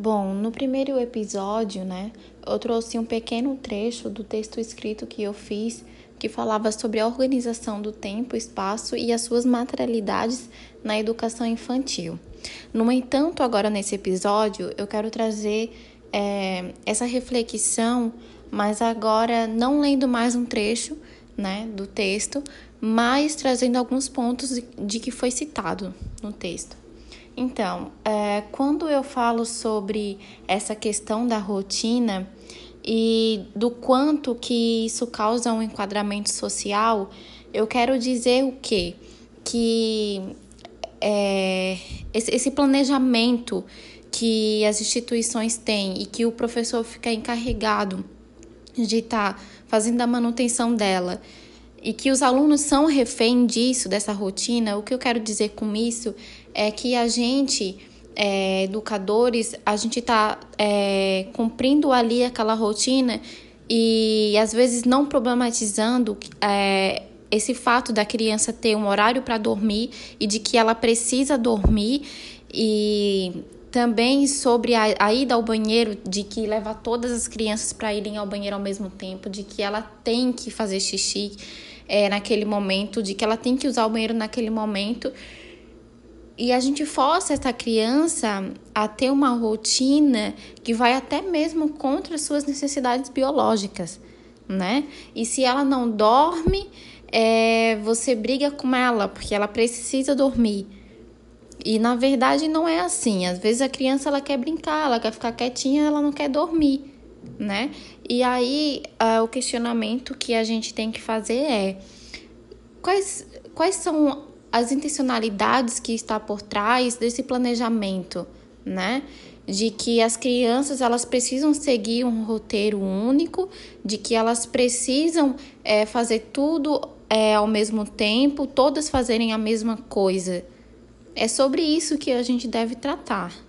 Bom, no primeiro episódio, né, eu trouxe um pequeno trecho do texto escrito que eu fiz que falava sobre a organização do tempo, espaço e as suas materialidades na educação infantil. No entanto, agora nesse episódio, eu quero trazer é, essa reflexão, mas agora não lendo mais um trecho né, do texto, mas trazendo alguns pontos de, de que foi citado no texto. Então, é, quando eu falo sobre essa questão da rotina e do quanto que isso causa um enquadramento social, eu quero dizer o quê? Que é, esse, esse planejamento que as instituições têm e que o professor fica encarregado de estar tá fazendo a manutenção dela e que os alunos são refém disso, dessa rotina, o que eu quero dizer com isso é que a gente, é, educadores, a gente está é, cumprindo ali aquela rotina e às vezes não problematizando é, esse fato da criança ter um horário para dormir e de que ela precisa dormir e também sobre a, a, ida ao banheiro, de que leva todas as crianças para irem ao banheiro ao mesmo tempo, de que ela tem que fazer xixi é, naquele momento, de que ela tem que usar o banheiro naquele momento. E a gente força essa criança a ter uma rotina que vai até mesmo contra as suas necessidades biológicas, né? E se ela não dorme, é, você briga com ela, porque ela precisa dormir. E na verdade não é assim. Às vezes a criança ela quer brincar, ela quer ficar quietinha, ela não quer dormir, né? E aí uh, o questionamento que a gente tem que fazer é quais, quais são as intencionalidades que está por trás desse planejamento, né? De que as crianças elas precisam seguir um roteiro único, de que elas precisam é, fazer tudo é, ao mesmo tempo, todas fazerem a mesma coisa. É sobre isso que a gente deve tratar.